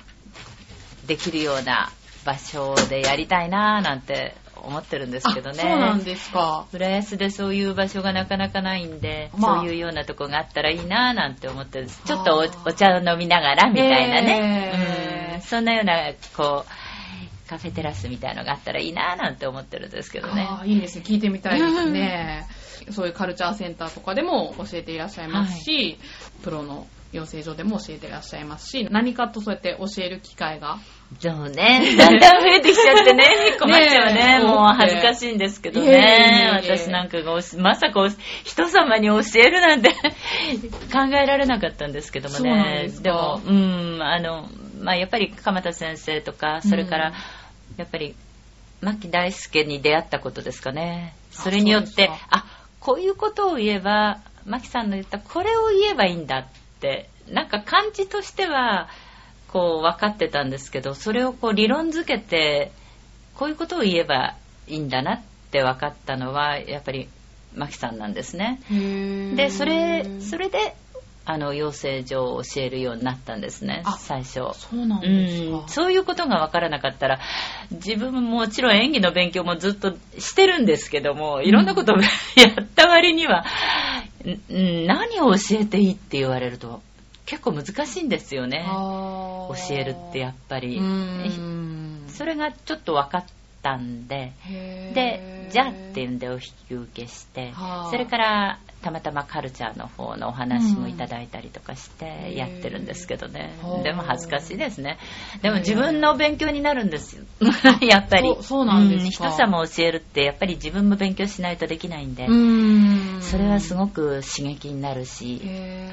できるような場所でやりたいなーなんて思ってるんですけどね。あそうなんですか。浦安でそういう場所がなかなかないんで、まあそういうようなとこがあったらいいなぁなんて思ってるんです。ちょっとおお茶を飲みながらみたいなね、うん。そんなような、こう、カフェテラスみたいのがあったらいいなぁなんて思ってるんですけどね。ああ、いいですね。聞いてみたいですね。そういうカルチャーセンターとかでも教えていらっしゃいますし、プロの養成所でも教えていらっしゃいますし、何かとそうやって教える機会が。そうね。だんだん増えてきちゃってね、困っちゃうね。もう恥ずかしいんですけどね。え私なんかがまさかお人様に教えるなんて 考えられなかったんですけどもね。ですかも、うん、あの、まあやっぱり鎌田先生とか、それから、うんやっぱり、牧大輔に出会ったことですかね。それによってあ、こういうことを言えば、牧さんの言ったこれを言えばいいんだって、なんか感じとしては、こう分かってたんですけど、それをこう理論づけて、こういうことを言えばいいんだなって分かったのは、やっぱり牧さんなんですね。で、それ、それで、あの、養成所を教えるようになったんですねあ、最初。そうなんうですか。ん、そういうことが分からなかったら自分ももちろん演技の勉強もずっとしてるんですけどもいろんなことを やった割には、ん何を教えていいって言われると結構難しいんですよね。教教えるってやっぱり。うん。それがちょっと分かったんで。でじゃあっていうんでお引き受けして。はあ。それからたまたまカルチャーの方のお話もいただいたりとかしてやってるんですけどね、へえでも恥ずかしいですね。でも自分の勉強になるんですよ。やっぱり。そうなんですか。人様教えるってやっぱり自分も勉強しないとできないんで、うん。それはすごく刺激になるし、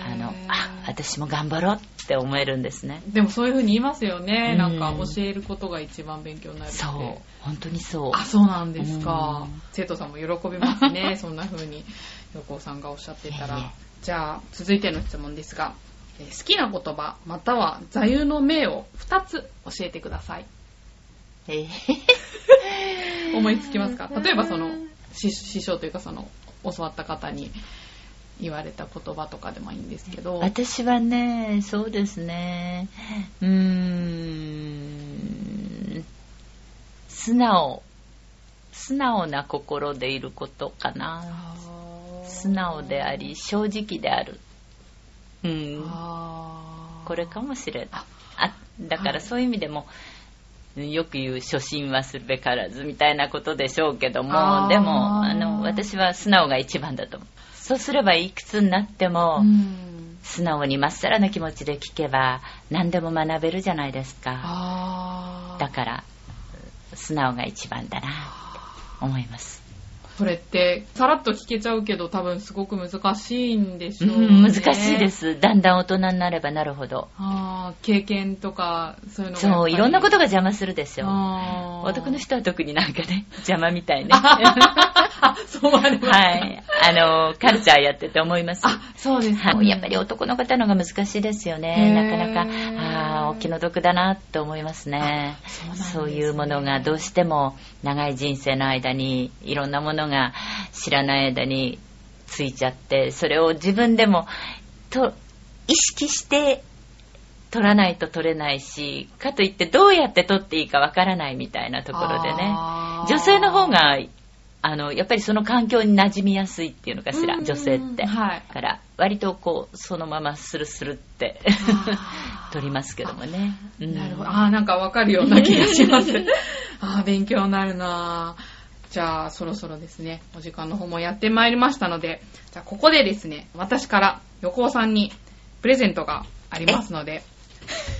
あのあ私も頑張ろうって思えるんですね。でもそういう風に言いますよね。うん。なんか教えることが一番勉強になるって。そう。本当にそう。あ、そうなんですか。うん。生徒さんも喜びますね。そんな風に横尾さんがおっしゃってたいえいえら。じゃあ、続いての質問ですが、えー好きな言葉、または座右の銘を2つ教えてください。え 思いつきますか？例えばその、師師匠というかその、教わった方に言われた言葉とかでもいいんですけど。私はね、そうですね、うーん、素直、素直な心でいることかな。素直であり、正直である。うん、これかもしれない。ああだからそういう意味でも、よく言う初心はするべからずみたいなことでしょうけどあも、ー。でも、あの、私は素直が一番だと思う。そうすればいくつになっても、うん。素直にまっさらな気持ちで聞けば何でも学べるじゃないですか。だから素直が一番だなって思います、それって、さらっと聞けちゃうけど、多分すごく難しいんでしうょう、ね。ん、難しいで。す。だんだん大人になればなるほど。あー経験とか、そういうの。そういろんなことが邪魔するでしょ男の人は特になんかね邪魔みたいね。あ、そうありますかはい。あのカルチャーやってて思います。あ、そうですか。はい、やっぱり男の方の方が難しいですよへね。ー。なかなか、ああ、お気の毒だなって思いますね。あそうね。そういうものがどうしても長い人生の間にいろんなものが知らない間についちゃって、それを自分でもと意識して取らないと取れないし、かといってどうやって取っていいかわからないみたいなところでね。女性の方が、あの、やっぱりその環境に馴染みやすいっていうのかしら、うん女性って。はいだから、割とこう、そのままスルスルって取りますけどもね。うんなるほど。ああ、なんかわかるような気がします。ああ、勉強になるなじゃあ、そろそろですね、お時間の方もやってまいりましたので、じゃあ、ここでですね、私から横尾さんにプレゼントがありますので、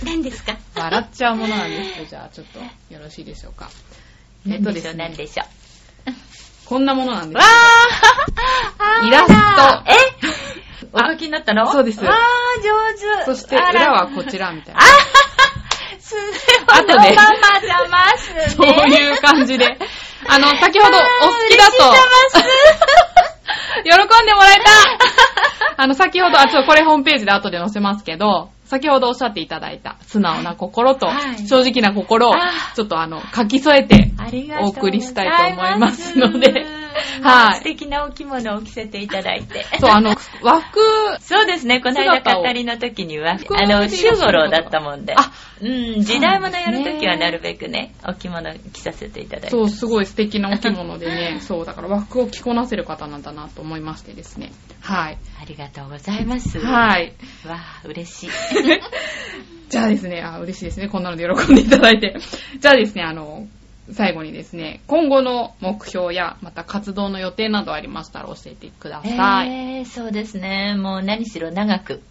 何ですか？笑っちゃうものなんですけど、じゃあ、ちょっとよろしいでしょうか。えっとですね何、でしょこんなものなんでう。すわ。ー イラストえ？お書きになったの？そうですわー、上手。そして、裏はこちらみたいな。それは後でのままざますね。そういう感じで。あの、先ほどお好きだと、喜んでもらえた。あの、先ほど、あ、ちょっとこれホームページで後で載せますけど、先ほどおっしゃっていただいた素直な心とはい。正直な心をあちょっとあの書き添えてありがとうお送りしたいと思いますので はい素敵なお着物を着せていただいて。そうあの和服 そうですね、この間語りの時には、服あの、週でいらっしゃる頃だったもんで。あうん、時代物やる時はそうなんですねなるべくね、お着物着させていただいて。そうすごい素敵なお着物でね そうだから和服を着こなせる方なんだなと思いましてですねはいありがとうございます。はいわあ、嬉しい。じゃあですね、あ、嬉しいですね。こんなので喜んでいただいて。じゃあですね、あの、最後にですね、今後の目標や、また活動の予定などありましたら教えてください。えー、そうですね。もう何しろ長く、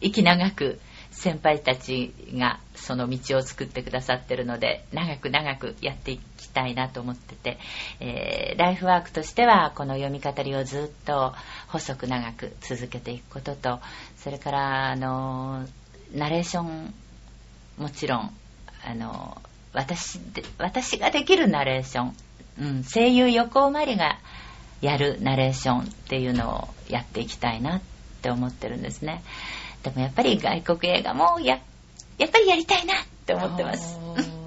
息長く、先輩たちがその道を作ってくださってるので、長く長くやっていきたいなと思ってて、えーライフワークとしては、この読み語りをずっと細く長く続けていくことと、それから、あの、ナレーション、もちろん、あの、私で、私ができるナレーション、うん、声優横尾まりがやるナレーションっていうのをやっていきたいなって思ってるんですね。でもやっぱり外国映画もや、やっぱりやりたいなって思ってます。うん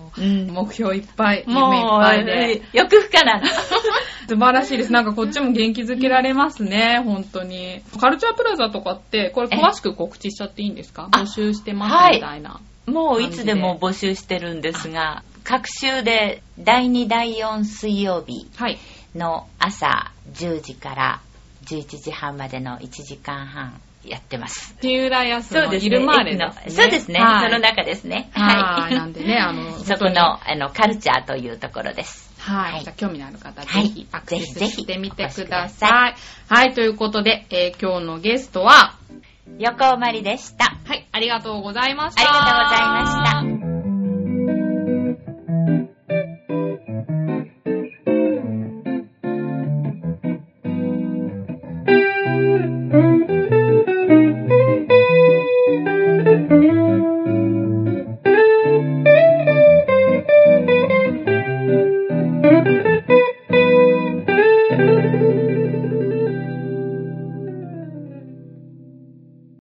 目標いっぱい、夢いっぱいで。欲不可なの。素晴らしいです。なんかこっちも元気づけられますね、本当に。カルチャープラザとかって、これ詳しく告知しちゃっていいんですか？あ募集してますはいみたいな。もういつでも募集してるんですが、各週で第2、第4水曜日はい。の朝10時から11時半までの1時間半やってます。木浦安そうですね。のイルマーレ駅の。そうですね。はいその中ですね。はい。なんでね、あの、そこの、あの、カルチャーというところです。はい。はいじゃあ興味のある方、はいぜひアクセスぜひぜひしてみてくだだささい。はい。ということで、えー今日のゲストは、横尾まりでした。はい、ありがとうございました。ありがとうございました。